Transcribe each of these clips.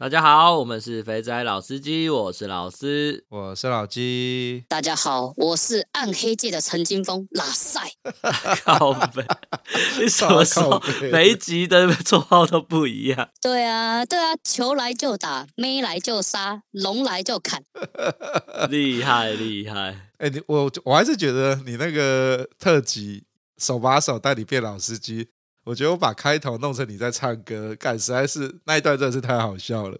大家好，我们是肥仔老司机，我是老司，我是老鸡。大家好，我是暗黑界的陈金峰，拉塞。靠背，你什么时候每一集的绰号都不一样？对啊，对啊，球来就打，妹来就杀，龙来就砍。厉害厉害！哎、欸，你我我还是觉得你那个特辑手把手带你变老司机。我觉得我把开头弄成你在唱歌，干实在是那一段真的是太好笑了。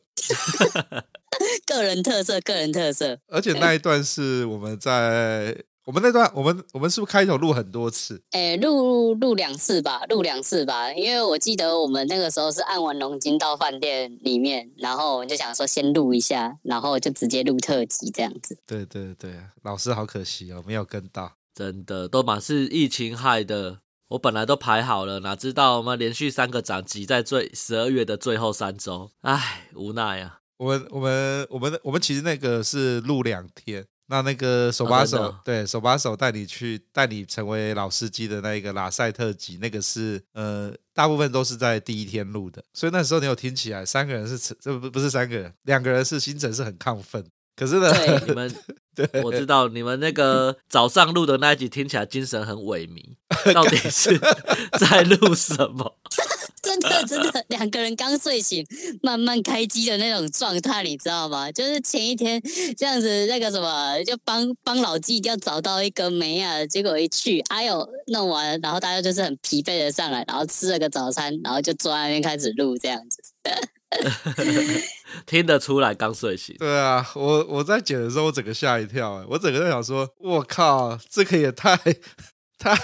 个人特色，个人特色。而且那一段是我们在我们那段，我们我们是不是开头录很多次？哎，录录两次吧，录两次吧。因为我记得我们那个时候是按完龙筋到饭店里面，然后我们就想说先录一下，然后就直接录特辑这样子。对对对，老师好可惜哦，没有跟到。真的，都满是疫情害的。我本来都排好了，哪知道我们连续三个涨挤在最十二月的最后三周，唉，无奈啊。我们我们我们我们其实那个是录两天，那那个手把手、哦、对手把手带你去带你成为老司机的那一个拉塞特辑，那个是呃大部分都是在第一天录的，所以那时候你有听起来三个人是这不不是三个人，两个人是精神是很亢奋。可是呢，你们，对我知道你们那个早上录的那一集听起来精神很萎靡，到底是在录什么？真 的真的，两个人刚睡醒，慢慢开机的那种状态，你知道吗？就是前一天这样子，那个什么，就帮帮老鸡一定要找到一个梅啊，结果一去，哎呦，弄完，然后大家就是很疲惫的上来，然后吃了个早餐，然后就坐在那边开始录这样子。听得出来刚睡醒。对啊，我我在剪的时候，我整个吓一跳，哎，我整个在想说，我靠，这个也太 太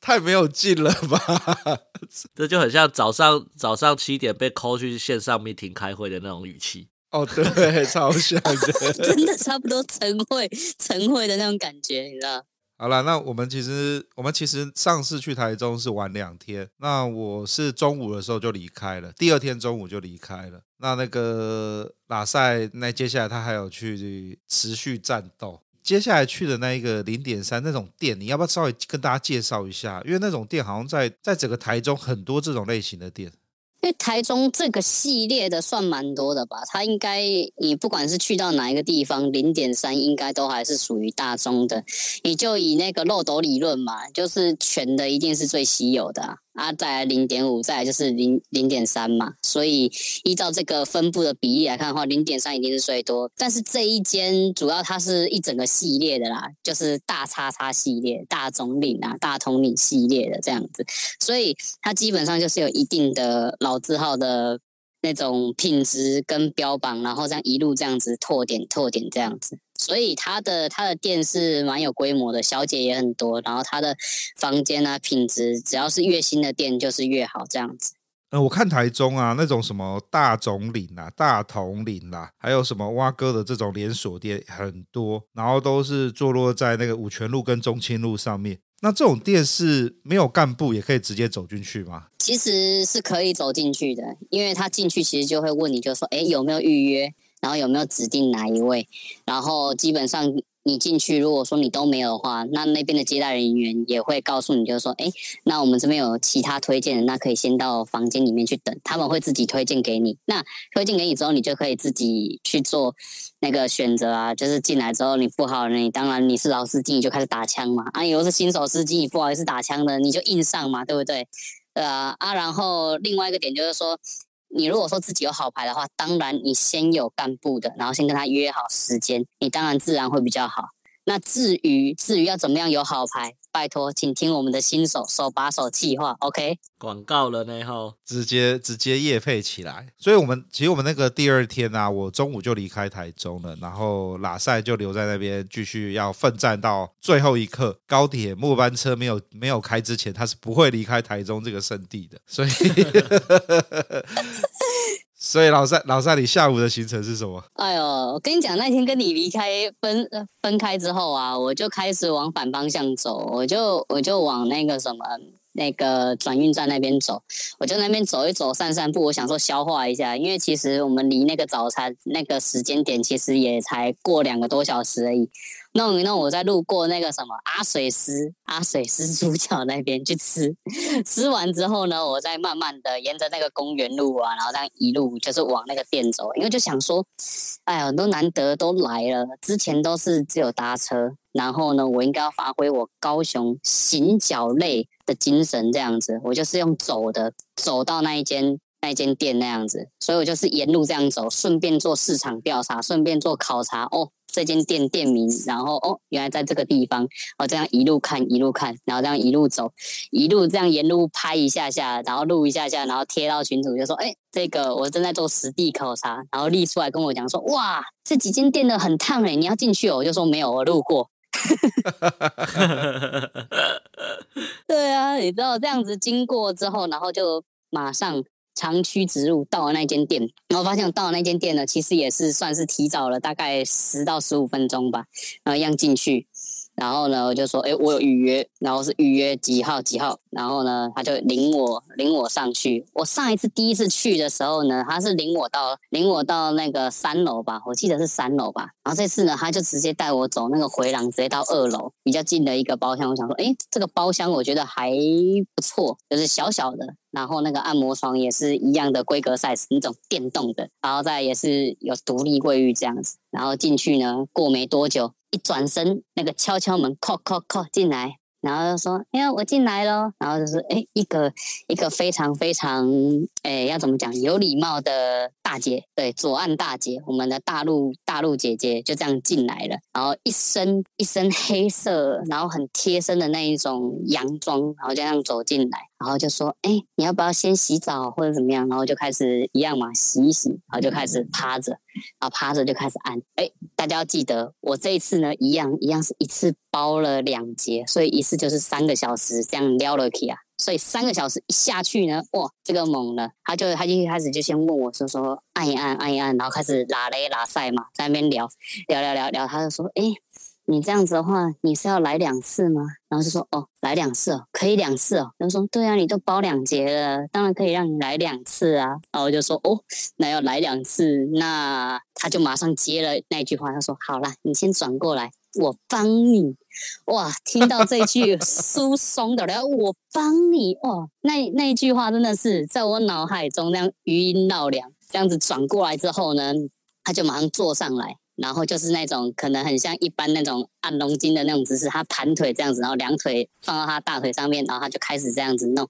太没有劲了吧？这就很像早上早上七点被 call 去线上 meeting 开会的那种语气。哦，对，超像的，真的差不多晨会晨会的那种感觉，你知道。好了，那我们其实我们其实上次去台中是玩两天，那我是中午的时候就离开了，第二天中午就离开了。那那个拉塞，那接下来他还有去持续战斗。接下来去的那一个零点三那种店，你要不要稍微跟大家介绍一下？因为那种店好像在在整个台中很多这种类型的店。因为台中这个系列的算蛮多的吧，它应该你不管是去到哪一个地方，零点三应该都还是属于大中的。你就以那个漏斗理论嘛，就是全的一定是最稀有的。啊，再来零点五，再来就是零零点三嘛，所以依照这个分布的比例来看的话，零点三一定是最多。但是这一间主要它是一整个系列的啦，就是大叉叉系列、大总领啊、大统领系列的这样子，所以它基本上就是有一定的老字号的那种品质跟标榜，然后这样一路这样子拓点拓点这样子。所以他的他的店是蛮有规模的，小姐也很多，然后他的房间啊品质，只要是越新的店就是越好这样子。呃，我看台中啊那种什么大总领啊、大统领啦、啊，还有什么蛙哥的这种连锁店很多，然后都是坐落在那个五权路跟中清路上面。那这种店是没有干部也可以直接走进去吗？其实是可以走进去的，因为他进去其实就会问你，就说，哎，有没有预约？然后有没有指定哪一位？然后基本上你进去，如果说你都没有的话，那那边的接待人员也会告诉你，就是说，哎，那我们这边有其他推荐的，那可以先到房间里面去等，他们会自己推荐给你。那推荐给你之后，你就可以自己去做那个选择啊。就是进来之后你不好，你当然你是老司机，你就开始打枪嘛。啊，你如果是新手司机，你不好意思打枪的，你就硬上嘛，对不对？呃，啊，然后另外一个点就是说。你如果说自己有好牌的话，当然你先有干部的，然后先跟他约好时间，你当然自然会比较好。那至于至于要怎么样有好牌？拜托，请听我们的新手手把手计划，OK？广告了呢，哈，直接直接夜配起来。所以，我们其实我们那个第二天啊，我中午就离开台中了，然后拉赛就留在那边继续要奋战到最后一刻。高铁末班车没有没有开之前，他是不会离开台中这个圣地的。所以。所以老三老三，你下午的行程是什么？哎呦，我跟你讲，那天跟你离开分分开之后啊，我就开始往反方向走，我就我就往那个什么。那个转运站那边走，我就那边走一走，散散步。我想说消化一下，因为其实我们离那个早餐那个时间点，其实也才过两个多小时而已。弄一弄，我再路过那个什么阿水师阿水师猪脚那边去吃，吃完之后呢，我再慢慢的沿着那个公园路啊，然后这样一路就是往那个店走，因为就想说，哎呀，都难得都来了，之前都是只有搭车。然后呢，我应该要发挥我高雄行脚类的精神，这样子，我就是用走的，走到那一间那一间店那样子，所以我就是沿路这样走，顺便做市场调查，顺便做考察哦，这间店店名，然后哦，原来在这个地方，哦，这样一路看一路看，然后这样一路走，一路这样沿路拍一下下，然后录一下下，然后贴到群组就说，哎，这个我正在做实地考察，然后立出来跟我讲说，哇，这几间店的很烫哎，你要进去哦，我就说没有，我路过。对啊，你知道这样子经过之后，然后就马上长驱直入到了那间店，然后发现我到了那间店呢，其实也是算是提早了大概十到十五分钟吧，然后一样进去。然后呢，我就说，哎，我有预约，然后是预约几号几号，然后呢，他就领我领我上去。我上一次第一次去的时候呢，他是领我到领我到那个三楼吧，我记得是三楼吧。然后这次呢，他就直接带我走那个回廊，直接到二楼比较近的一个包厢。我想说，哎，这个包厢我觉得还不错，就是小小的，然后那个按摩床也是一样的规格 size，那种电动的，然后再也是有独立卫浴这样子。然后进去呢，过没多久。一转身，那个敲敲门，叩叩叩进来，然后就说：“哎呀，我进来了。”然后就是哎，一个一个非常非常哎，要怎么讲，有礼貌的大姐，对，左岸大姐，我们的大陆大陆姐姐就这样进来了，然后一身一身黑色，然后很贴身的那一种洋装，然后就这样走进来。然后就说：“哎，你要不要先洗澡或者怎么样？”然后就开始一样嘛，洗一洗，然后就开始趴着，然后趴着就开始按。哎，大家要记得，我这一次呢，一样一样是一次包了两节，所以一次就是三个小时这样撩了去啊。所以三个小时一下去呢，哇，这个猛了，他就他就一开始就先问我说说按一按按一按，然后开始拉雷拉赛嘛，在那边聊聊聊聊聊，他就说：“哎。”你这样子的话，你是要来两次吗？然后就说哦，来两次哦，可以两次哦。然后说对啊，你都包两节了，当然可以让你来两次啊。然后我就说哦，那要来两次，那他就马上接了那句话，他说好啦，你先转过来，我帮你。哇，听到这句 疏松的，然后我帮你哦，那那一句话真的是在我脑海中那样余音绕梁。这样子转过来之后呢，他就马上坐上来。然后就是那种可能很像一般那种按龙筋的那种姿势，他盘腿这样子，然后两腿放到他大腿上面，然后他就开始这样子弄。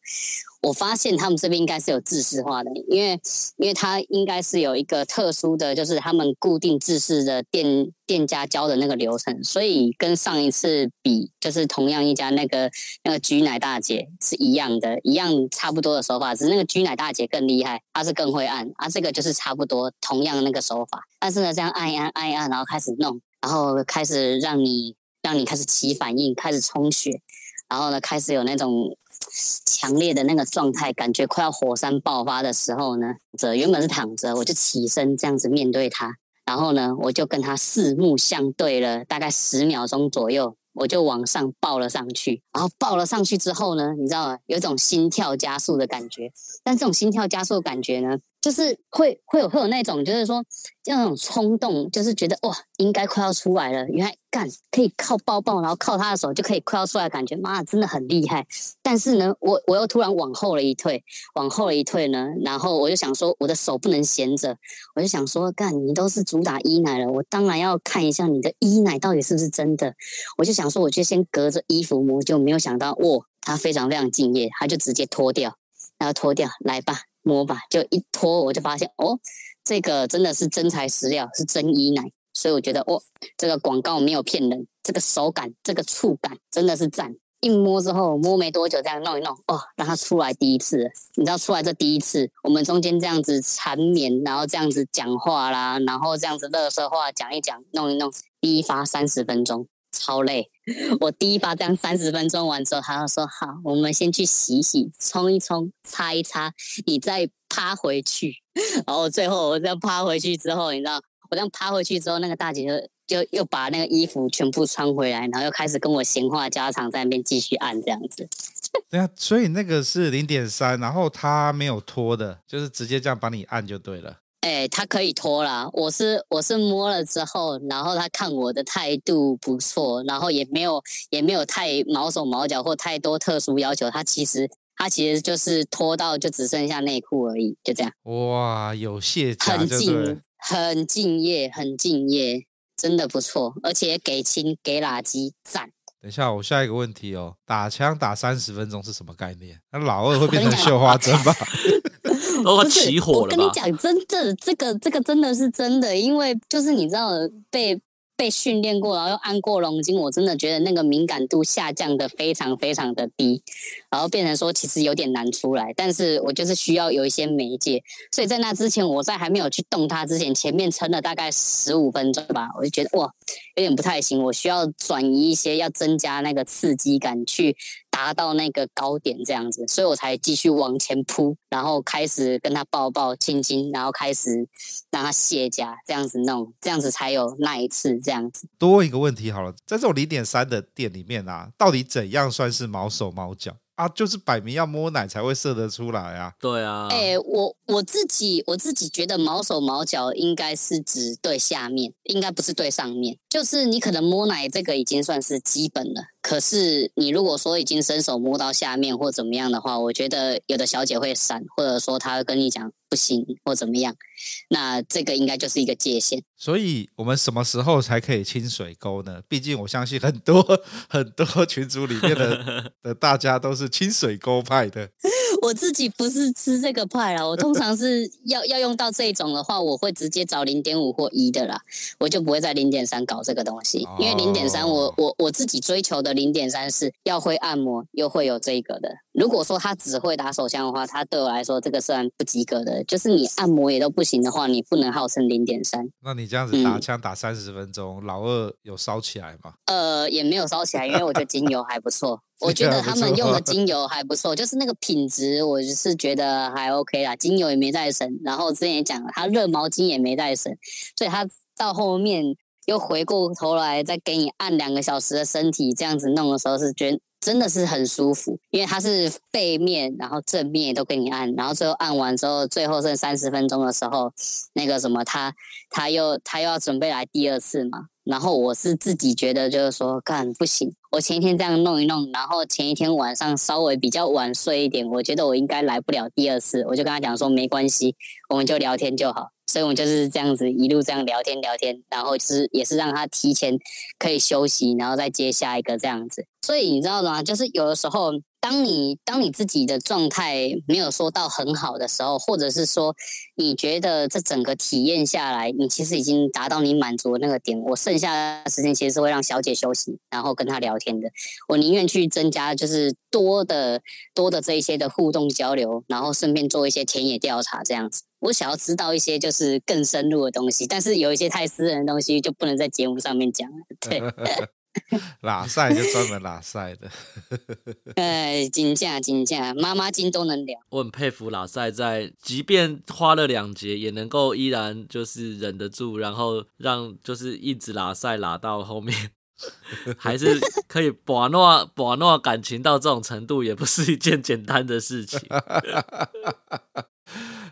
我发现他们这边应该是有制式化的，因为因为他应该是有一个特殊的，就是他们固定制式的店店家教的那个流程，所以跟上一次比，就是同样一家那个那个居奶大姐是一样的，一样差不多的手法，只是那个居奶大姐更厉害，她是更会按，啊，这个就是差不多同样那个手法，但是呢，这样按一按按一按，然后开始弄，然后开始让你让你开始起反应，开始充血，然后呢，开始有那种。强烈的那个状态，感觉快要火山爆发的时候呢，这原本是躺着，我就起身这样子面对他，然后呢，我就跟他四目相对了大概十秒钟左右，我就往上抱了上去，然后抱了上去之后呢，你知道吗？有一种心跳加速的感觉，但这种心跳加速的感觉呢，就是会会有会有那种，就是说，这样那种冲动，就是觉得哇，应该快要出来了。原来干可以靠抱抱，然后靠他的手就可以快要出来感觉，妈，真的很厉害。但是呢，我我又突然往后了一退，往后了一退呢，然后我就想说，我的手不能闲着，我就想说，干你都是主打一奶了，我当然要看一下你的一奶到底是不是真的。我就想说，我就先隔着衣服摸，就没有想到，哇，他非常非常敬业，他就直接脱掉，然后脱掉，来吧。摸吧，就一脱，我就发现哦，这个真的是真材实料，是真一奶，所以我觉得哦，这个广告没有骗人，这个手感，这个触感真的是赞。一摸之后，摸没多久，这样弄一弄，哦，让它出来第一次，你知道出来这第一次，我们中间这样子缠绵，然后这样子讲话啦，然后这样子垃圾话讲一讲，弄一弄，第一发三十分钟。超累，我第一把这样三十分钟完之后，他就说好，我们先去洗洗、冲一冲、擦一擦，你再趴回去，然后最后我这样趴回去之后，你知道，我这样趴回去之后，那个大姐就就又把那个衣服全部穿回来，然后又开始跟我闲话家常，在那边继续按这样子。对啊，所以那个是零点三，然后他没有拖的，就是直接这样帮你按就对了。哎，他可以脱啦，我是我是摸了之后，然后他看我的态度不错，然后也没有也没有太毛手毛脚或太多特殊要求，他其实他其实就是拖到就只剩下内裤而已，就这样。哇，有卸甲，很敬很敬业，很敬业，真的不错，而且给亲给垃圾赞。等一下，我下一个问题哦，打枪打三十分钟是什么概念？那老二会变成绣花针吧？都起火了。我跟你讲，真的，这个这个真的是真的，因为就是你知道被。被训练过，然后又按过龙筋，我真的觉得那个敏感度下降的非常非常的低，然后变成说其实有点难出来，但是我就是需要有一些媒介，所以在那之前，我在还没有去动它之前，前面撑了大概十五分钟吧，我就觉得哇，有点不太行，我需要转移一些，要增加那个刺激感去。达到那个高点这样子，所以我才继续往前扑，然后开始跟他抱抱亲亲，然后开始让他卸甲，这样子弄，这样子才有那一次这样子。多问一个问题好了，在这种零点三的店里面啊，到底怎样算是毛手毛脚？啊，就是摆明要摸奶才会射得出来啊！对啊，哎、欸，我我自己我自己觉得毛手毛脚应该是指对下面，应该不是对上面。就是你可能摸奶这个已经算是基本了，可是你如果说已经伸手摸到下面或怎么样的话，我觉得有的小姐会闪，或者说她会跟你讲不行或怎么样，那这个应该就是一个界限。所以我们什么时候才可以清水沟呢？毕竟我相信很多 很多群组里面的 的大家都是清水沟派的。我自己不是吃这个派啦，我通常是要要用到这种的话，我会直接找零点五或一的啦，我就不会在零点三搞这个东西，因为零点三我我我自己追求的零点三是要会按摩又会有这个的。如果说他只会打手枪的话，他对我来说这个算不及格的。就是你按摩也都不行的话，你不能号称零点三。那你这样子打枪打三十分钟，嗯、老二有烧起来吗？呃，也没有烧起来，因为我觉得精油还不错。我觉得他们用的精油还不错，就是那个品质，我是觉得还 OK 啦。精油也没在省，然后之前也讲了，他热毛巾也没在省，所以他到后面又回过头来再给你按两个小时的身体，这样子弄的时候是觉得。真的是很舒服，因为它是背面，然后正面都给你按，然后最后按完之后，最后剩三十分钟的时候，那个什么，他他又他又要准备来第二次嘛，然后我是自己觉得就是说，干不行，我前一天这样弄一弄，然后前一天晚上稍微比较晚睡一点，我觉得我应该来不了第二次，我就跟他讲说没关系，我们就聊天就好。所以我们就是这样子一路这样聊天聊天，然后就是也是让他提前可以休息，然后再接下一个这样子。所以你知道吗？就是有的时候，当你当你自己的状态没有说到很好的时候，或者是说你觉得这整个体验下来，你其实已经达到你满足的那个点，我剩下的时间其实是会让小姐休息，然后跟她聊天的。我宁愿去增加就是多的多的这一些的互动交流，然后顺便做一些田野调查这样子。我想要知道一些就是更深入的东西，但是有一些太私人的东西就不能在节目上面讲。对，拉赛就专门拉赛的。哎，金价金价，妈妈金都能聊。我很佩服拉赛，在即便花了两节，也能够依然就是忍得住，然后让就是一直拉赛拉到后面，还是可以把诺把诺感情到这种程度，也不是一件简单的事情。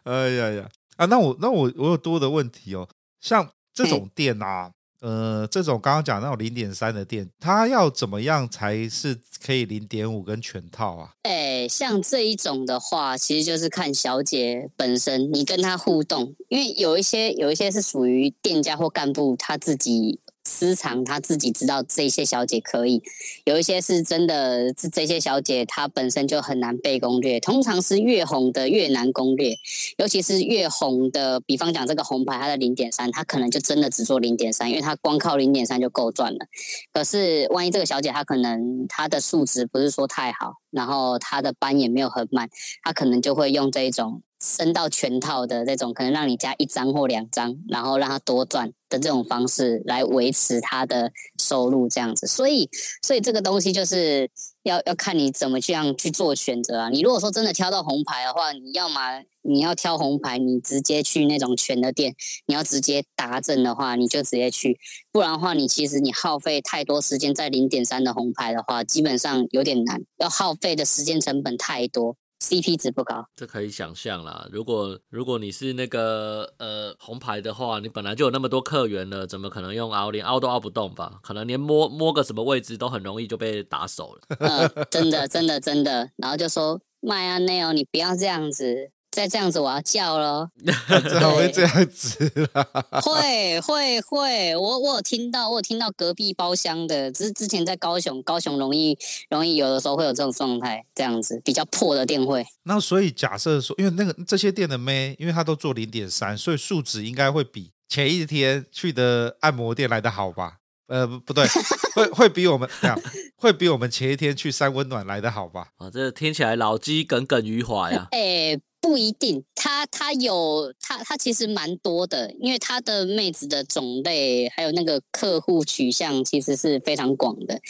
哎呀呀啊！那我那我我有多的问题哦，像这种店啊，呃，这种刚刚讲那种零点三的店，它要怎么样才是可以零点五跟全套啊？哎，像这一种的话，其实就是看小姐本身，你跟她互动，因为有一些有一些是属于店家或干部他自己。私藏他自己知道，这些小姐可以有一些是真的，这这些小姐她本身就很难被攻略，通常是越红的越难攻略，尤其是越红的，比方讲这个红牌，它的零点三，它可能就真的只做零点三，因为它光靠零点三就够赚了。可是万一这个小姐她可能她的素质不是说太好，然后她的班也没有很满，她可能就会用这一种。升到全套的这种，可能让你加一张或两张，然后让他多赚的这种方式来维持他的收入，这样子。所以，所以这个东西就是要要看你怎么这样去做选择啊。你如果说真的挑到红牌的话，你要么你要挑红牌，你直接去那种全的店，你要直接达阵的话，你就直接去。不然的话，你其实你耗费太多时间在零点三的红牌的话，基本上有点难，要耗费的时间成本太多。CP 值不高，这可以想象啦。如果如果你是那个呃红牌的话，你本来就有那么多客源了，怎么可能用凹连凹都凹不动吧？可能连摸摸个什么位置都很容易就被打手了。呃，真的真的真的，然后就说麦啊内哦，你不要这样子。再这样子，我要叫了。怎么会这样子啦？会会会，我我有听到，我有听到隔壁包厢的，只是之前在高雄，高雄容易容易有的时候会有这种状态，这样子比较破的店会。那所以假设说，因为那个这些店的妹，因为她都做零点三，所以数值应该会比前一天去的按摩店来的好吧？呃，不不对，会会比我们这样，会比我们前一天去三温暖来的好吧？啊，这听起来老鸡耿耿于怀呀。哎、欸。不一定，他他有他他其实蛮多的，因为他的妹子的种类还有那个客户取向其实是非常广的，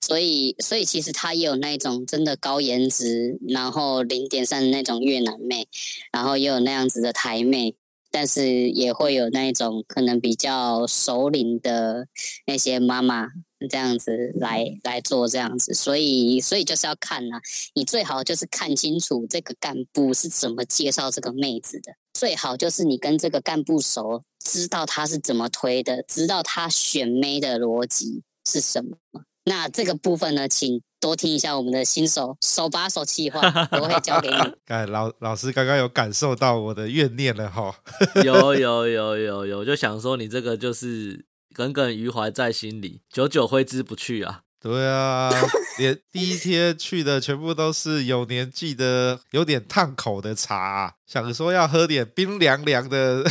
所以所以其实他也有那种真的高颜值，然后零点三的那种越南妹，然后也有那样子的台妹，但是也会有那一种可能比较熟龄的那些妈妈。这样子来来做这样子，所以所以就是要看呐、啊，你最好就是看清楚这个干部是怎么介绍这个妹子的，最好就是你跟这个干部熟，知道他是怎么推的，知道他选妹的逻辑是什么。那这个部分呢，请多听一下我们的新手手把手企划，我会教给你。哎，老老师刚刚有感受到我的怨念了哈，有有有有有，就想说你这个就是。耿耿于怀在心里，久久挥之不去啊！对啊，连第一天去的全部都是有年纪的、有点烫口的茶啊，想说要喝点冰凉凉的、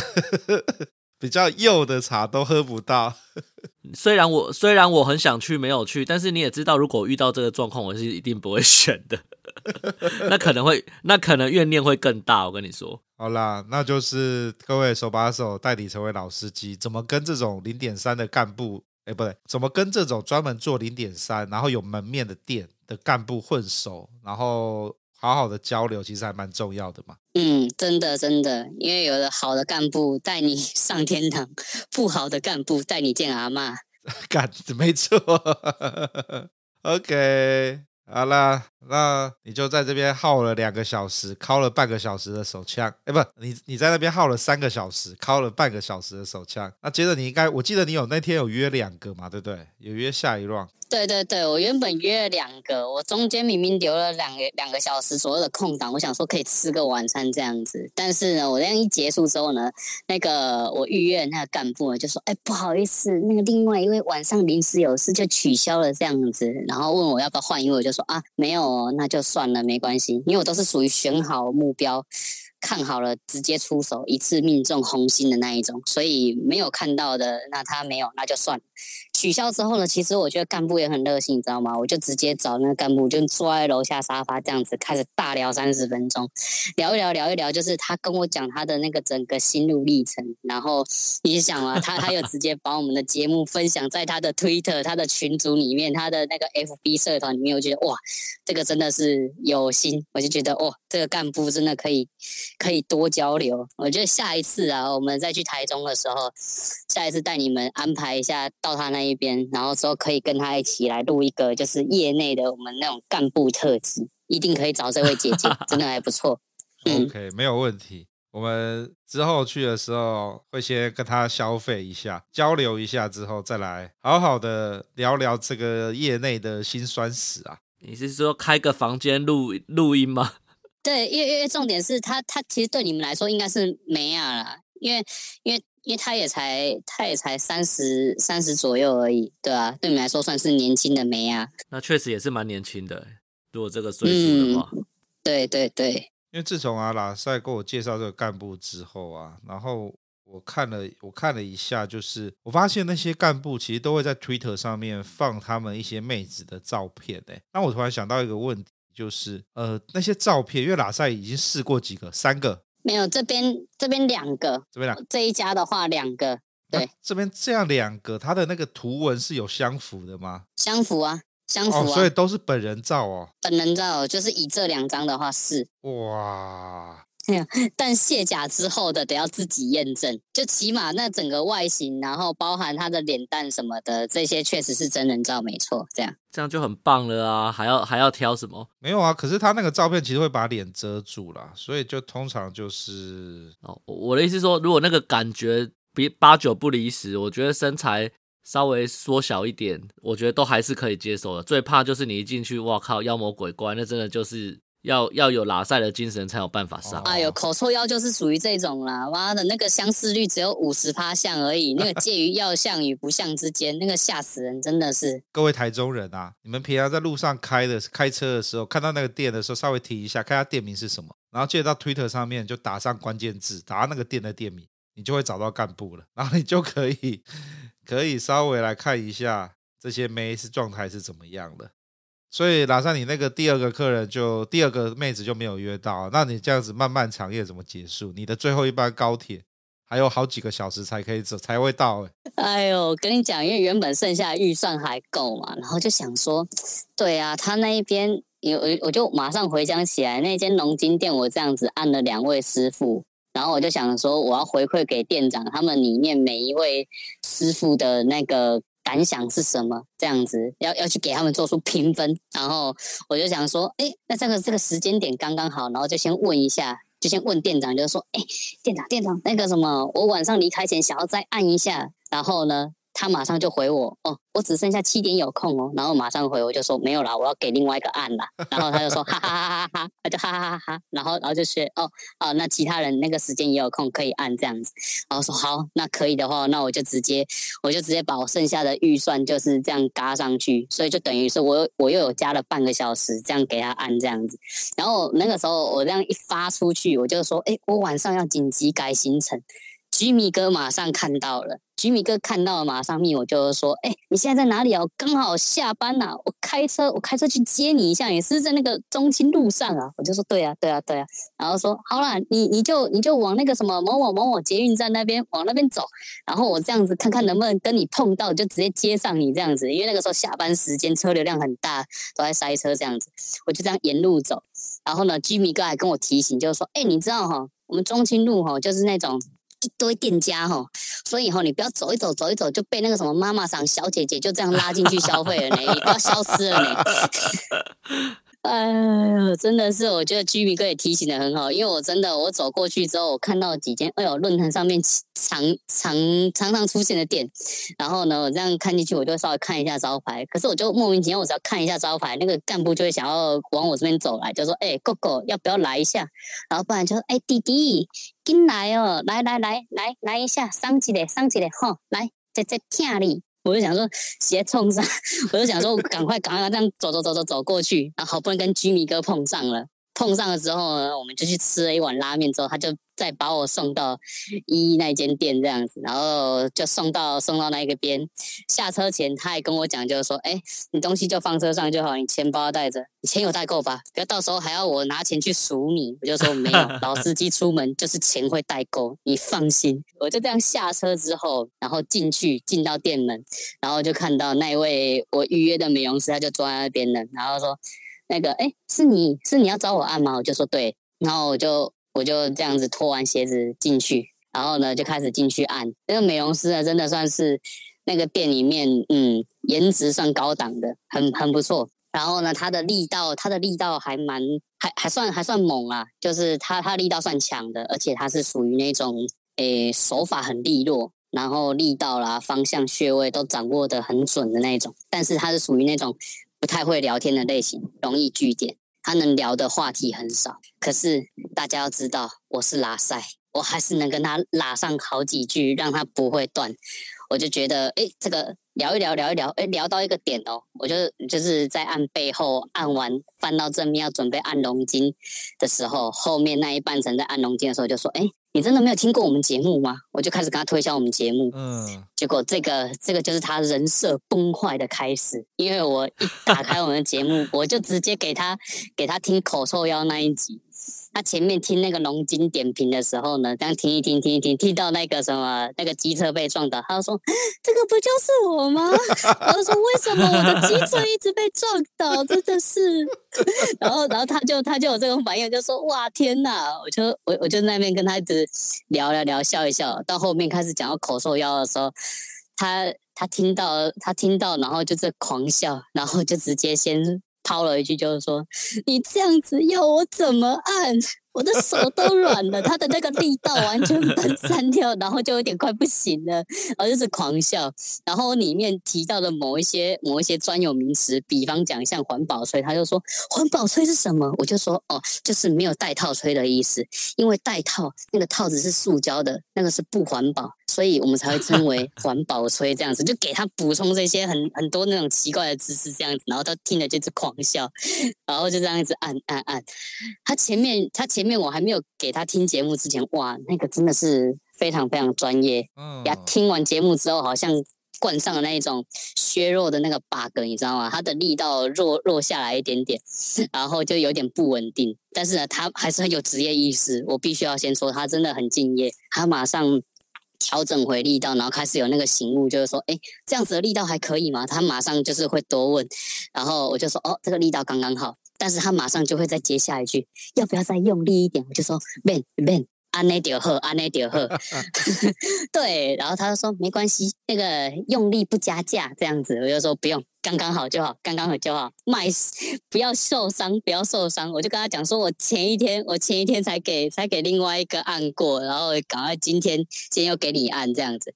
比较幼的茶都喝不到。虽然我虽然我很想去，没有去，但是你也知道，如果遇到这个状况，我是一定不会选的。那可能会，那可能怨念会更大。我跟你说，好啦，那就是各位手把手带你成为老司机，怎么跟这种零点三的干部，哎，不对，怎么跟这种专门做零点三，然后有门面的店的干部混熟，然后好好的交流，其实还蛮重要的嘛。嗯，真的真的，因为有了好的干部带你 上天堂，不好的干部带你见阿妈。干，没错。OK。好啦，那你就在这边耗了两个小时，敲了半个小时的手枪。哎，不，你你在那边耗了三个小时，敲了半个小时的手枪。那接着你应该，我记得你有那天有约两个嘛，对不对？有约下一 round。对对对，我原本约了两个，我中间明明留了两个两个小时左右的空档，我想说可以吃个晚餐这样子。但是呢，我这样一结束之后呢，那个我预约的那个干部呢就说：“哎，不好意思，那个另外一位晚上临时有事就取消了这样子。”然后问我要不要换，因为我就说：“啊，没有哦，那就算了，没关系，因为我都是属于选好目标。”看好了，直接出手，一次命中红心的那一种，所以没有看到的，那他没有，那就算了。取消之后呢，其实我觉得干部也很热心，你知道吗？我就直接找那个干部，就坐在楼下沙发这样子开始大聊三十分钟，聊一聊，聊一聊，就是他跟我讲他的那个整个心路历程。然后你想啊，他他又直接把我们的节目分享在他的 Twitter、他的群组里面、他的那个 FB 社团里面，我觉得哇，这个真的是有心，我就觉得哇，这个干部真的可以可以多交流。我觉得下一次啊，我们再去台中的时候，下一次带你们安排一下到他那一边，然后说可以跟他一起来录一个，就是业内的我们那种干部特辑，一定可以找这位姐姐，真的还不错。嗯 OK，没有问题。我们之后去的时候会先跟他消费一下，交流一下之后，再来好好的聊聊这个业内的辛酸史啊。你是说开个房间录录音吗？对，因为因为重点是他他其实对你们来说应该是没啊啦，因为因为。因为他也才，他也才三十三十左右而已，对啊，对你来说算是年轻的妹啊。那确实也是蛮年轻的，如果这个岁数的话。嗯，对对对。因为自从啊拉塞给我介绍这个干部之后啊，然后我看了我看了一下，就是我发现那些干部其实都会在 Twitter 上面放他们一些妹子的照片，哎，那我突然想到一个问题，就是呃那些照片，因为拉塞已经试过几个，三个。没有，这边这边两个，这边两，这一家的话两个，对，这边这样两个，它的那个图文是有相符的吗？相符啊，相符啊，哦，所以都是本人照哦。本人照就是以这两张的话是。哇，但卸甲之后的得要自己验证，就起码那整个外形，然后包含他的脸蛋什么的，这些确实是真人照，没错。这样这样就很棒了啊！还要还要挑什么？没有啊，可是他那个照片其实会把脸遮住啦，所以就通常就是哦，我的意思是说，如果那个感觉比八九不离十，我觉得身材稍微缩小一点，我觉得都还是可以接受的。最怕就是你一进去，哇靠，妖魔鬼怪，那真的就是。要要有拉赛的精神才有办法上。哎呦，口臭妖就是属于这种啦，妈的，那个相似率只有五十趴像而已，那个介于要像与不像之间，那个吓死人，真的是。各位台中人啊，你们平常在路上开的开车的时候，看到那个店的时候，稍微提一下，看下店名是什么，然后接着到 Twitter 上面就打上关键字，打那个店的店名，你就会找到干部了，然后你就可以可以稍微来看一下这些妹是状态是怎么样的。所以，拉上，你那个第二个客人就第二个妹子就没有约到，那你这样子漫漫长夜怎么结束？你的最后一班高铁还有好几个小时才可以走，才会到欸。哎呦，跟你讲，因为原本剩下预算还够嘛，然后就想说，对啊，他那一边有，我就马上回想起来，那间龙筋店我这样子按了两位师傅，然后我就想说，我要回馈给店长他们里面每一位师傅的那个。感想是什么？这样子要要去给他们做出评分，然后我就想说，哎，那这个这个时间点刚刚好，然后就先问一下，就先问店长，就说，哎，店长店长，那个什么，我晚上离开前想要再按一下，然后呢？他马上就回我哦，我只剩下七点有空哦，然后马上回我就说没有啦，我要给另外一个案啦。然后他就说哈哈哈哈哈，他就哈哈哈哈，然后然后就是哦哦，那其他人那个时间也有空可以按这样子，然后说好，那可以的话，那我就直接我就直接把我剩下的预算就是这样嘎上去，所以就等于是我我又有加了半个小时这样给他按这样子，然后那个时候我这样一发出去，我就说哎，我晚上要紧急改行程。吉米哥马上看到了，吉米哥看到了，马上密我，就是说：“哎、你现在在哪里啊？刚好下班呐、我开车，我开车去接你一下。你是，在那个中清路上啊？”我就说：“对啊，对啊，对啊。”然后说：“好啦，你你就你就往那个什么某某某某捷运站那边往那边走，然后我这样子看看能不能跟你碰到，就直接接上你这样子。因为那个时候下班时间车流量很大，都在塞车这样子，我就这样沿路走。然后呢，吉米哥还跟我提醒，就是说：‘哎、你知道哈，我们中清路哈，就是那种。’一堆店家哈，所以哈，你不要走一走，走一走就被那个什么妈妈桑小姐姐就这样拉进去消费了呢，你不要消失了呢。哎呦，真的是，我觉得居民哥也提醒的很好，因为我真的，我走过去之后，我看到几间，哎呦，论坛上面常常常常出现的店，然后呢，我这样看进去，我就稍微看一下招牌，可是我就莫名其妙，我只要看一下招牌，那个干部就会想要往我这边走来，就说，哎，哥哥，要不要来一下？然后不然就说，哎，弟弟，进来哦，来来来来来一下，上几嘞，上几嘞，吼，来，在在厅里。我就想说鞋冲上，我就想说赶快赶快这样走走走走走过去，然后好不容易跟居民哥碰上了。碰上了之后呢，我们就去吃了一碗拉面，之后他就再把我送到一那间店这样子，然后就送到送到那个边。下车前他还跟我讲，就是说，哎，你东西就放车上就好，你钱包带着，你钱有带够吧？不要到时候还要我拿钱去赎你。我就说没有，老司机出门就是钱会带够，你放心。我就这样下车之后，然后进去进到店门，然后就看到那位我预约的美容师，他就坐在那边了，然后说。那个，哎，是你是你要找我按吗？我就说对，然后我就我就这样子脱完鞋子进去，然后呢就开始进去按。那个美容师呢，真的算是那个店里面，嗯，颜值算高档的，很很不错。然后呢，他的力道，他的力道还蛮还还算还算猛啊，就是他他力道算强的，而且他是属于那种，诶，手法很利落，然后力道啦、方向、穴位都掌握得很准的那种。但是他是属于那种。不太会聊天的类型，容易句点。他能聊的话题很少，可是大家要知道，我是拉塞，我还是能跟他拉上好几句，让他不会断。我就觉得，哎，这个聊一聊，聊一聊，哎，聊到一个点哦，我就就是在按背后按完，翻到正面要准备按龙筋的时候，后面那一半层在按龙筋的时候，就说，哎。你真的没有听过我们节目吗？我就开始跟他推销我们节目，嗯，结果这个这个就是他人设崩坏的开始，因为我一打开我们的节目，我就直接给他给他听口臭妖那一集，他前面听那个龙筋点评的时候呢，这样听一听，听一听，听到那个什么那个机车被撞倒，他就说：“这个不就是我吗？”他就说：“为什么我的机车一直被撞倒？真的是。”然后，然后他就他就有这种反应，就说：“哇，天哪！”我就我我就那边跟他一直聊聊聊，笑一笑，到后面开始讲到口臭腰的时候，他他听到他听到，然后就在狂笑，然后就直接先。抛了一句，就是说，你这样子要我怎么按？我的手都软了，他的那个力道完全分散掉，然后就有点快不行了，然后就是狂笑。然后里面提到的某一些某一些专有名词，比方讲像环保吹，他就说环保吹是什么？我就说哦，就是没有带套吹的意思，因为带套那个套子是塑胶的，那个是不环保，所以我们才会称为 环保吹这样子，就给他补充这些很很多那种奇怪的知识这样子，然后他听了就是狂笑，然后就这样子按按按，他前面他前。面我还没有给他听节目之前，哇，那个真的是非常非常专业。嗯，呀，听完节目之后，好像冠上了那一种削弱的那个 bug，你知道吗？他的力道弱弱下来一点点，然后就有点不稳定。但是呢，他还是很有职业意识。我必须要先说，他真的很敬业。他马上调整回力道，然后开始有那个醒悟，就是说，哎，这样子的力道还可以吗？他马上就是会多问，然后我就说，哦，这个力道刚刚好。但是他马上就会再接下一句，要不要再用力一点？我就说，man man，安内点喝，安内点喝。对，然后他就说没关系，那个用力不加价这样子。我就说不用，刚刚好就好，刚刚好就好。麦 不要受伤，不要受伤。我就跟他讲说，我前一天我前一天才给才给另外一个按过，然后赶快今天今天又给你按这样子。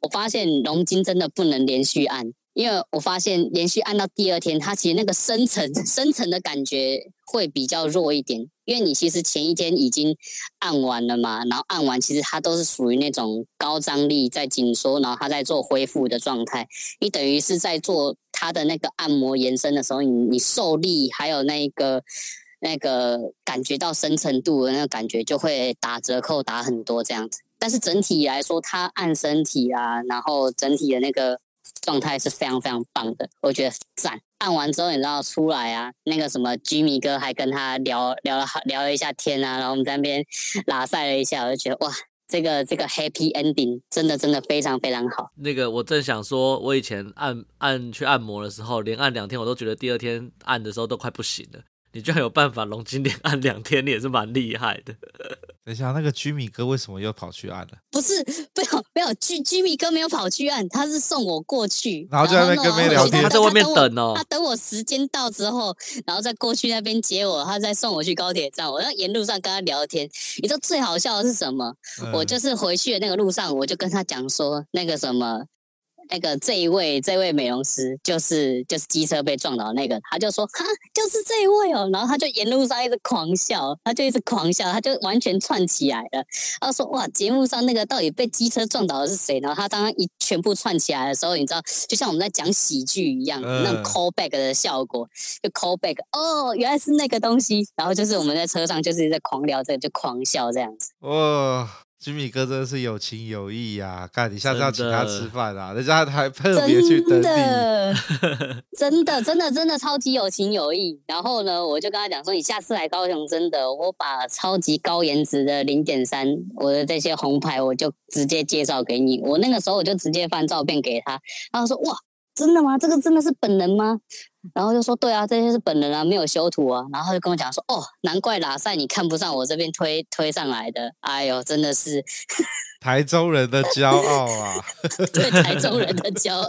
我发现龙筋真的不能连续按。因为我发现连续按到第二天，它其实那个深层 深层的感觉会比较弱一点。因为你其实前一天已经按完了嘛，然后按完其实它都是属于那种高张力在紧缩，然后它在做恢复的状态。你等于是在做它的那个按摩延伸的时候，你你受力还有那个那个感觉到深层度的那个感觉就会打折扣打很多这样子。但是整体来说，它按身体啊，然后整体的那个。状态是非常非常棒的，我觉得赞。按完之后，你知道出来啊，那个什么居米哥还跟他聊聊了好聊了一下天啊，然后我们在那边拉赛了一下，我就觉得哇，这个这个 happy ending 真的真的非常非常好。那个我正想说，我以前按按去按摩的时候，连按两天，我都觉得第二天按的时候都快不行了。你居然有办法龙筋连按两天，你也是蛮厉害的。等一下，那个居米哥为什么又跑去按了？不是，没有没有，居居米哥没有跑去按，他是送我过去，然后就在那边跟别人聊天，他在外面等哦。他等我时间到之后，然后再过去那边接我，他再送我去高铁站。我在沿路上跟他聊天。你知道最好笑的是什么？嗯、我就是回去的那个路上，我就跟他讲说那个什么。那个这一位这位美容师就是就是机车被撞倒的那个，他就说哈，就是这一位哦，然后他就沿路上一直狂笑，他就一直狂笑，他就完全串起来了。他说哇，节目上那个到底被机车撞倒的是谁？然后他当他一全部串起来的时候，你知道，就像我们在讲喜剧一样，那种 call back 的效果，就 call back，哦，原来是那个东西。然后就是我们在车上就是在狂聊这个，就狂笑这样子。哇。吉米哥真的是有情有义呀！看你下次要请他吃饭啊，人家还特别去等你，真的，真的，真的超级有情有义。然后呢，我就跟他讲说，你下次来高雄，真的，我把超级高颜值的零点三，我的这些红牌，我就直接介绍给你。我那个时候我就直接翻照片给他，然后说哇。真的吗？这个真的是本人吗？然后就说对啊，这些是本人啊，没有修图啊。然后他就跟我讲说，哦，难怪拉赛你看不上我这边推推上来的。哎呦，真的是 台中人的骄傲啊！对，台中人的骄傲。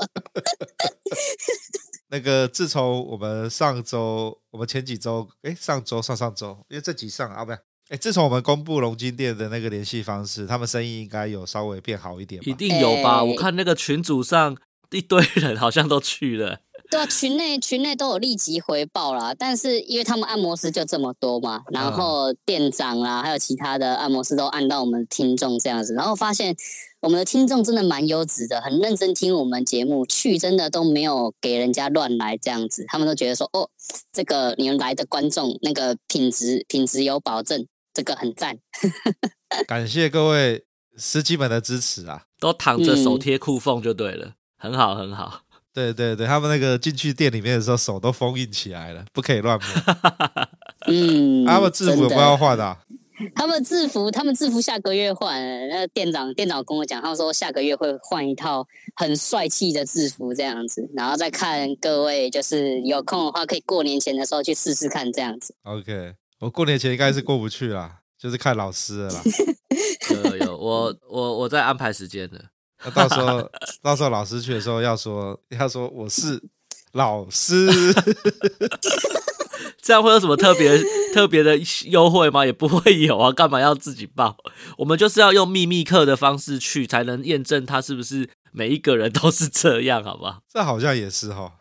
那个自从我们上周，我们前几周，哎，上周上上周，因为这集上啊，不是，哎，自从我们公布龙金店的那个联系方式，他们生意应该有稍微变好一点吧？一定有吧？我看那个群组上。一堆人好像都去了，对啊，群内群内都有立即回报啦。但是因为他们按摩师就这么多嘛，然后店长啦，还有其他的按摩师都按到我们听众这样子，然后发现我们的听众真的蛮优质的，很认真听我们节目，去真的都没有给人家乱来这样子，他们都觉得说哦，这个你们来的观众那个品质品质有保证，这个很赞。感谢各位司机们的支持啊，都躺着手贴裤缝就对了。嗯很好，很好。对对对，他们那个进去店里面的时候，手都封印起来了，不可以乱摸。嗯，他们制服有没有要换的？他们制服，他们制服下个月换。那店长店长跟我讲，他们说下个月会换一套很帅气的制服这样子，然后再看各位就是有空的话，可以过年前的时候去试试看这样子。OK，我过年前应该是过不去啦，就是看老师了啦。有有，我我我在安排时间的。那到时候到时候老师去的时候要说要说我是老师。这样会有什么特别特别的优惠吗？也不会有啊，干嘛要自己报？我们就是要用秘密课的方式去，才能验证他是不是每一个人都是这样，好不好？这好像也是哈。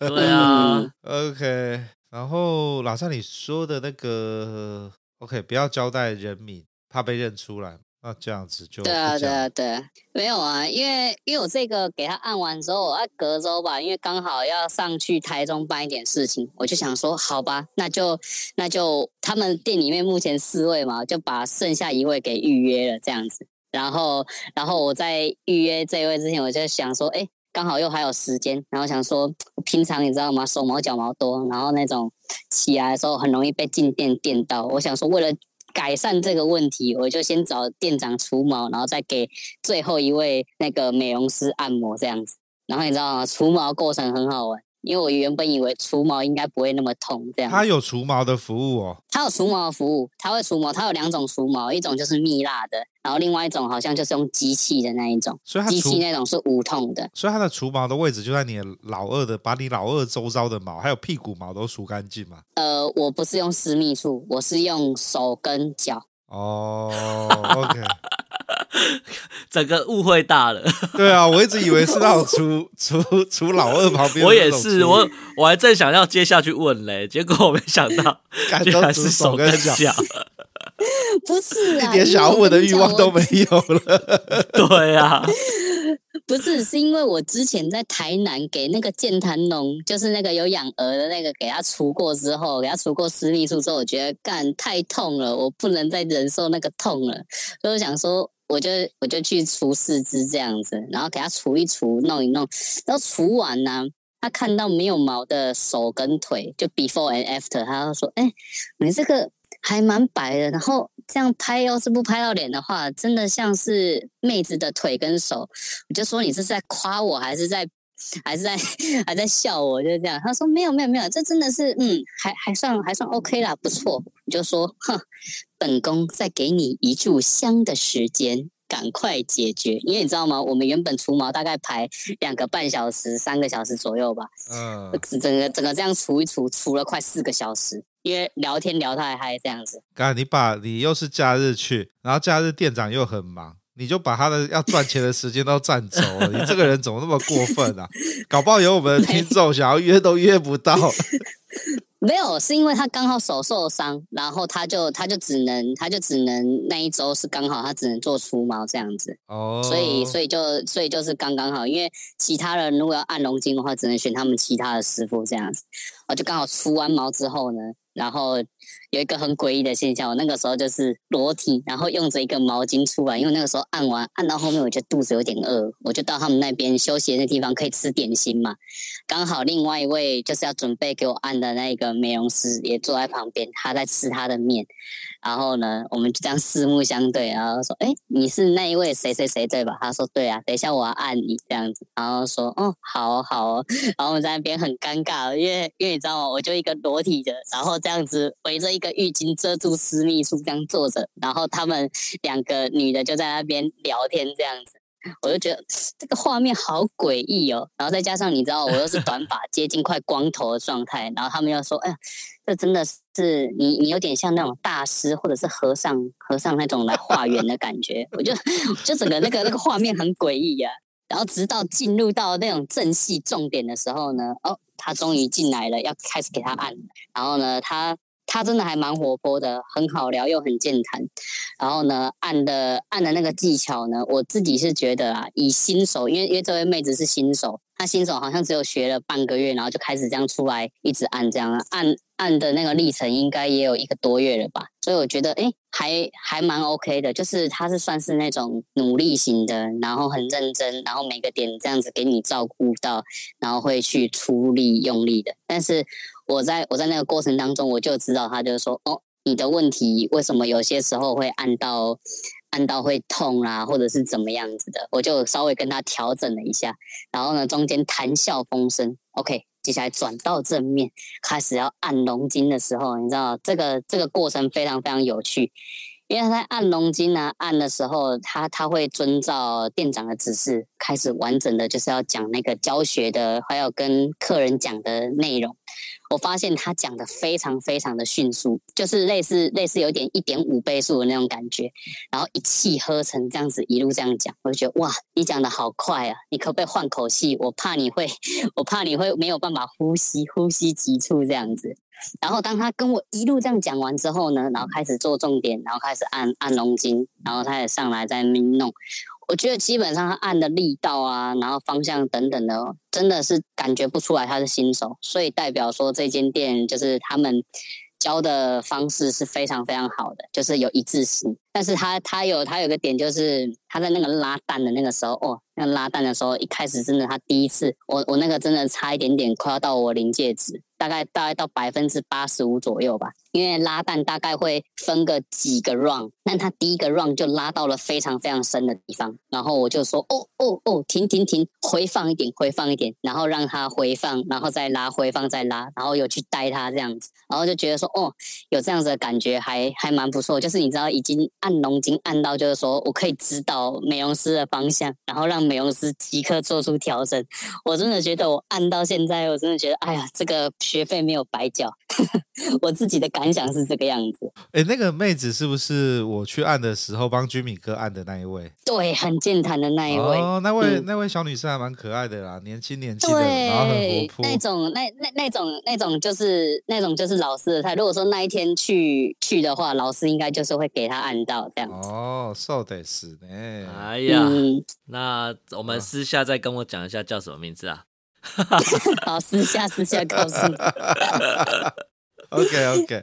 对啊，OK。然后老师你说的那个，OK，不要交代人名，怕被认出来。那这样子就对啊，对啊，对啊，没有啊，因为因为我这个给他按完之后，我要隔周吧，因为刚好要上去台中办一点事情，我就想说，好吧，那就那就他们店里面目前四位嘛，就把剩下一位给预约了这样子。然后然后我在预约这一位之前，我就想说，哎，刚好又还有时间，然后想说，平常你知道吗，手毛脚毛多，然后那种起来的时候很容易被静电电到，我想说为了。改善这个问题，我就先找店长除毛，然后再给最后一位那个美容师按摩这样子。然后你知道吗？除毛过程很好玩。因为我原本以为除毛应该不会那么痛，这样。它有除毛的服务哦。它有除毛的服务，它会除毛，它有两种除毛，一种就是蜜蜡的，然后另外一种好像就是用机器的那一种。所以他机器那种是无痛的。所以它的除毛的位置就在你老二的，把你老二周遭的毛还有屁股毛都除干净嘛？呃，我不是用私密处，我是用手跟脚。哦，OK。整个误会大了。对啊，我一直以为是那种除除除老二旁边。我也是，我我还正想要接下去问嘞，结果我没想到，居然是手跟脚。不是啊，一点想要问的欲望都没有了。对啊。不是，是因为我之前在台南给那个健谈农，就是那个有养鹅的那个，给他除过之后，给他除过私密处之后，我觉得干太痛了，我不能再忍受那个痛了，所以我想说，我就我就去除四肢这样子，然后给他除一除，弄一弄，然后除完呢、他看到没有毛的手跟腿，就 before and after，他就说，哎、你这个。还蛮白的，然后这样拍，要是不拍到脸的话，真的像是妹子的腿跟手。我就说你是在夸我，还是在，还是在，还在笑我？就这样。他说没有没有没有，这真的是，嗯，还还算还算 OK 啦，不错。我就说，哼，本宫再给你一炷香的时间，赶快解决。因为你知道吗？我们原本除毛大概排两个半小时、三个小时左右吧。嗯。整个整个这样除一除，除了快四个小时。因为聊天聊太嗨这样子，刚你把你又是假日去，然后假日店长又很忙，你就把他的要赚钱的时间都占走了。你这个人怎么那么过分啊？搞不好有我们的 听众想要约都约不到。没有，是因为他刚好手受伤，然后他就他就只能他就只能那一周是刚好他只能做除毛这样子。哦，所以所以就所以就是刚刚好，因为其他人如果要按龙筋的话，只能选他们其他的师傅这样子。我就刚好除完毛之后呢。然后有一个很诡异的现象，我那个时候就是裸体，然后用着一个毛巾出来，因为那个时候按完按到后面，我觉得肚子有点饿，我就到他们那边休息的那地方可以吃点心嘛。刚好另外一位就是要准备给我按的那个美容师也坐在旁边，他在吃他的面。然后呢，我们就这样四目相对，然后说：“哎，你是那一位谁谁谁对吧？”他说：“对啊，等一下我要按你这样子。”然后说：“哦，好哦好哦。”然后我们在那边很尴尬，因为因为你知道吗？我就一个裸体的，然后这样子围着一个浴巾遮住私密处这样坐着，然后他们两个女的就在那边聊天这样子。我就觉得这个画面好诡异哦，然后再加上你知道我又是短发，接近快光头的状态，然后他们又说：“哎呀，这真的是你，你有点像那种大师或者是和尚，和尚那种来化缘的感觉。”我就就整个那个那个画面很诡异呀。然后直到进入到那种正戏重点的时候呢，哦，他终于进来了，要开始给他按，然后呢，他。他真的还蛮活泼的，很好聊又很健谈。然后呢，按的按的那个技巧呢，我自己是觉得啊，以新手，因为因为这位妹子是新手，她新手好像只有学了半个月，然后就开始这样出来，一直按这样按按的那个历程，应该也有一个多月了吧。所以我觉得，哎，还还蛮 OK 的，就是她是算是那种努力型的，然后很认真，然后每个点这样子给你照顾到，然后会去出力用力的，但是。我在我在那个过程当中，我就知道他就是说，哦，你的问题为什么有些时候会按到按到会痛啊，或者是怎么样子的，我就稍微跟他调整了一下，然后呢，中间谈笑风生，OK。接下来转到正面，开始要按龙筋的时候，你知道这个这个过程非常非常有趣，因为他在按龙筋呢，按的时候，他他会遵照店长的指示，开始完整的就是要讲那个教学的，还有跟客人讲的内容。我发现他讲的非常非常的迅速，就是类似类似有点一点五倍速的那种感觉，然后一气呵成这样子一路这样讲，我就觉得哇，你讲的好快啊！你可不可以换口气？我怕你会，我怕你会没有办法呼吸，呼吸急促这样子。然后当他跟我一路这样讲完之后呢，然后开始做重点，然后开始按按龙筋，然后他也上来在那边弄。我觉得基本上他按的力道啊，然后方向等等的，真的是感觉不出来他是新手，所以代表说这间店就是他们教的方式是非常非常好的，就是有一致性。但是他他有他有个点，就是他在那个拉蛋的那个时候，哦，那拉蛋的时候，一开始真的他第一次，我我那个真的差一点点快要到我临界值。大概大概到百分之八十五左右吧，因为拉蛋大概会分个几个 round，但他第一个 round 就拉到了非常非常深的地方，然后我就说哦哦哦，停停停，回放一点，回放一点，然后让他回放，然后再拉，回放再拉，然后有去带他这样子，然后就觉得说哦，有这样子的感觉还还蛮不错，就是你知道已经按龙筋按到就是说我可以指导美容师的方向，然后让美容师即刻做出调整，我真的觉得我按到现在，我真的觉得哎呀这个。学费没有白缴，我自己的感想是这个样子。哎、欸，那个妹子是不是我去按的时候帮居米哥按的那一位？对，很健谈的那一位。哦，那位、嗯、那位小女生还蛮可爱的啦，年轻年轻的，然后很活泼。那种那那那种那种就是那种就是老师的菜。如果说那一天去去的话，老师应该就是会给他按到这样子。哦，说的是呢。哎呀、嗯，那我们私下再跟我讲一下叫什么名字啊？好，私下私下告诉你。OK OK，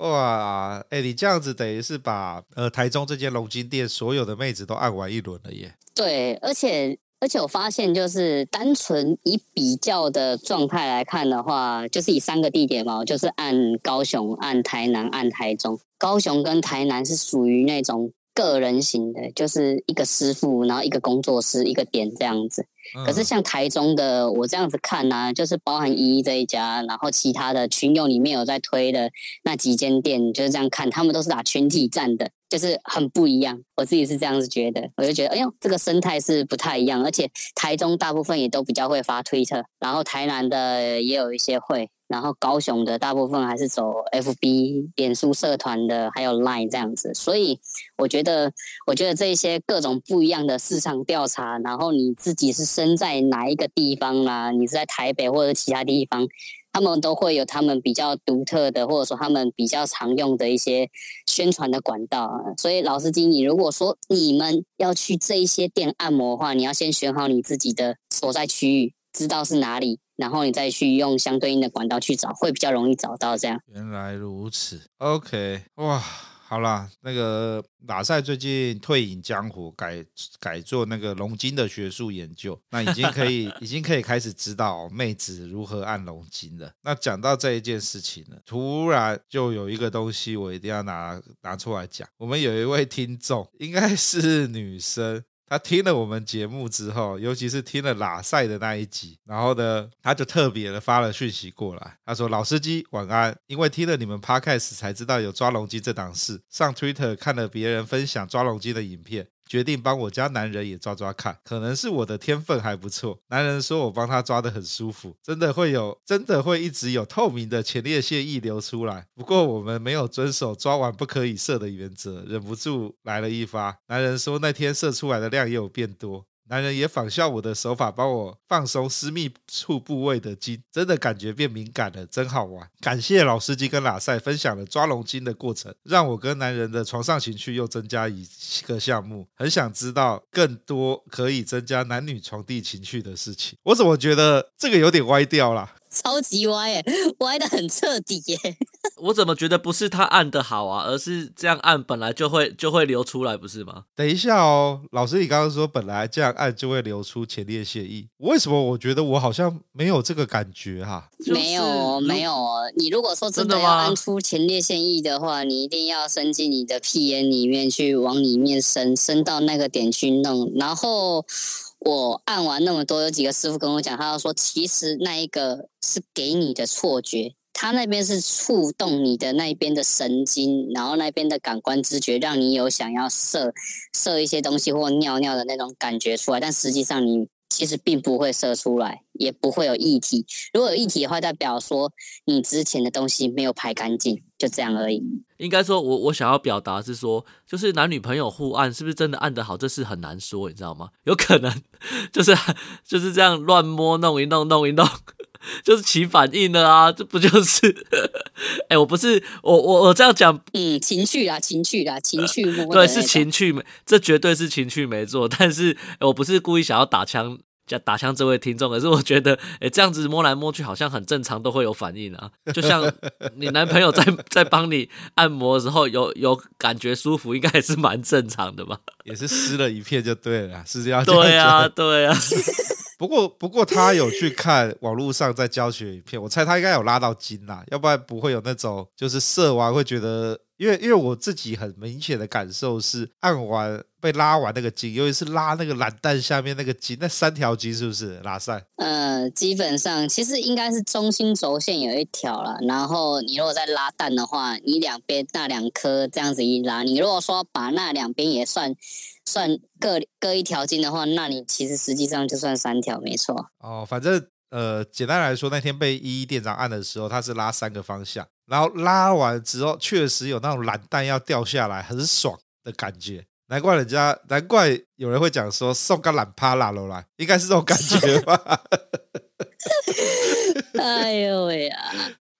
哇，哎、你这样子等于是把呃台中这间龙筋店所有的妹子都按完一轮了耶。对，而且而且我发现就是单纯以比较的状态来看的话，就是以三个地点嘛，就是按高雄、按台南、按台中。高雄跟台南是属于那种个人型的，就是一个师傅，然后一个工作室，一个点这样子。可是像台中的，我这样子看呢、就是包含一一这一家，然后其他的群友里面有在推的那几间店，就是这样看，他们都是打群体战的，就是很不一样。我自己是这样子觉得，我就觉得，哎呦，这个生态是不太一样。而且台中大部分也都比较会发推特，然后台南的也有一些会。然后高雄的大部分还是走 FB、脸书社团的，还有 Line 这样子，所以我觉得，我觉得这些各种不一样的市场调查，然后你自己是身在哪一个地方啦，你是在台北或者其他地方，他们都会有他们比较独特的，或者说他们比较常用的一些宣传的管道。所以老司机，你如果说你们要去这一些店按摩的话，你要先选好你自己的所在区域，知道是哪里。然后你再去用相对应的管道去找，会比较容易找到。这样。原来如此，OK，哇，好啦，那个马赛最近退隐江湖，改改做那个龙筋的学术研究，那已经可以 已经可以开始指导妹子如何按龙筋了。那讲到这一件事情呢，突然就有一个东西我一定要拿拿出来讲。我们有一位听众，应该是女生。他听了我们节目之后，尤其是听了拉塞的那一集，然后呢，他就特别的发了讯息过来。他说：“老司机晚安，因为听了你们 Podcast 才知道有抓龙机这档事，上 Twitter 看了别人分享抓龙机的影片。”决定帮我家男人也抓抓看，可能是我的天分还不错。男人说我帮他抓得很舒服，真的会有，真的会一直有透明的前列腺溢流出来。不过我们没有遵守抓完不可以射的原则，忍不住来了一发。男人说那天射出来的量也有变多。男人也仿效我的手法，帮我放松私密处部位的筋，真的感觉变敏感了，真好玩。感谢老司机跟拉塞分享了抓龙筋的过程，让我跟男人的床上情趣又增加一个项目。很想知道更多可以增加男女床笫情趣的事情。我怎么觉得这个有点歪掉了？超级歪耶，歪的很彻底耶。我怎么觉得不是他按的好啊，而是这样按本来就会就会流出来，不是吗？等一下哦，老师，你刚刚说本来这样按就会流出前列腺液，为什么我觉得我好像没有这个感觉哈、啊？没有，没有。你如果说真的要按出前列腺液的话，你一定要伸进你的屁眼里面去，往里面伸，伸到那个点去弄。然后我按完那么多，有几个师傅跟我讲，他要说其实那一个是给你的错觉。他那边是触动你的那边的神经，然后那边的感官知觉，让你有想要射射一些东西或尿尿的那种感觉出来。但实际上你其实并不会射出来，也不会有液体。如果有液体的话，代表说你之前的东西没有排干净，就这样而已。应该说我我想要表达是说，就是男女朋友互按是不是真的按得好，这事很难说，你知道吗？有可能 就是就是这样乱摸弄一弄弄一弄。就是起反应了啊，这不就是？哎、欸，我不是我我我这样讲，嗯，情趣啦，情趣啦，情趣摸、那个，对，是情趣，这绝对是情趣没错。但是我不是故意想要打枪，打枪这位听众，可是我觉得，哎、欸，这样子摸来摸去好像很正常，都会有反应啊。就像你男朋友在 在帮你按摩的时候，有有感觉舒服，应该也是蛮正常的吧？也是湿了一片就对了，是这样。对啊，对啊。不过，不过他有去看网络上在教学影片，我猜他应该有拉到筋啦，要不然不会有那种就是射完会觉得，因为因为我自己很明显的感受是按完被拉完那个筋，尤其是拉那个懒蛋下面那个筋，那三条筋是不是拉散？呃，基本上其实应该是中心轴线有一条了，然后你如果再拉蛋的话，你两边那两颗这样子一拉，你如果说把那两边也算。算各各一条筋的话，那你其实实际上就算三条，没错。哦，反正呃，简单来说，那天被一一店长按的时候，他是拉三个方向，然后拉完之后，确实有那种懒蛋要掉下来，很爽的感觉。难怪人家，难怪有人会讲说送个懒趴拉楼来，应该是这种感觉吧？哎呦喂呀！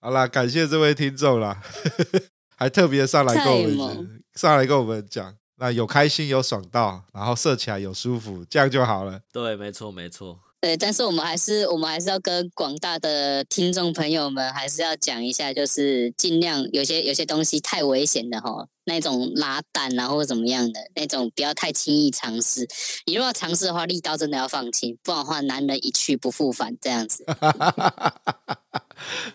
好啦，感谢这位听众啦，还特别上来跟我们上来跟我们讲。那有开心有爽到，然后射起来有舒服，这样就好了。对，没错，没错。对，但是我们还是我们还是要跟广大的听众朋友们还是要讲一下，就是尽量有些有些东西太危险的哈，那种拉蛋啊或者怎么样的那种，不要太轻易尝试。你如果要尝试的话，力道真的要放轻，不然的话男人一去不复返这样子。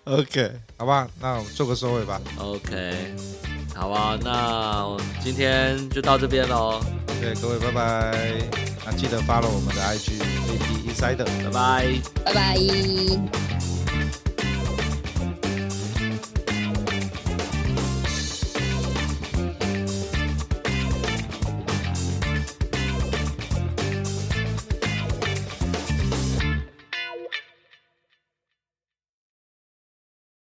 OK，好吧，那我们做个收尾吧。OK。好吧，那今天就到这边喽。OK，各位拜拜。那记得 follow 我们的 IG AP Insider，拜拜，拜拜。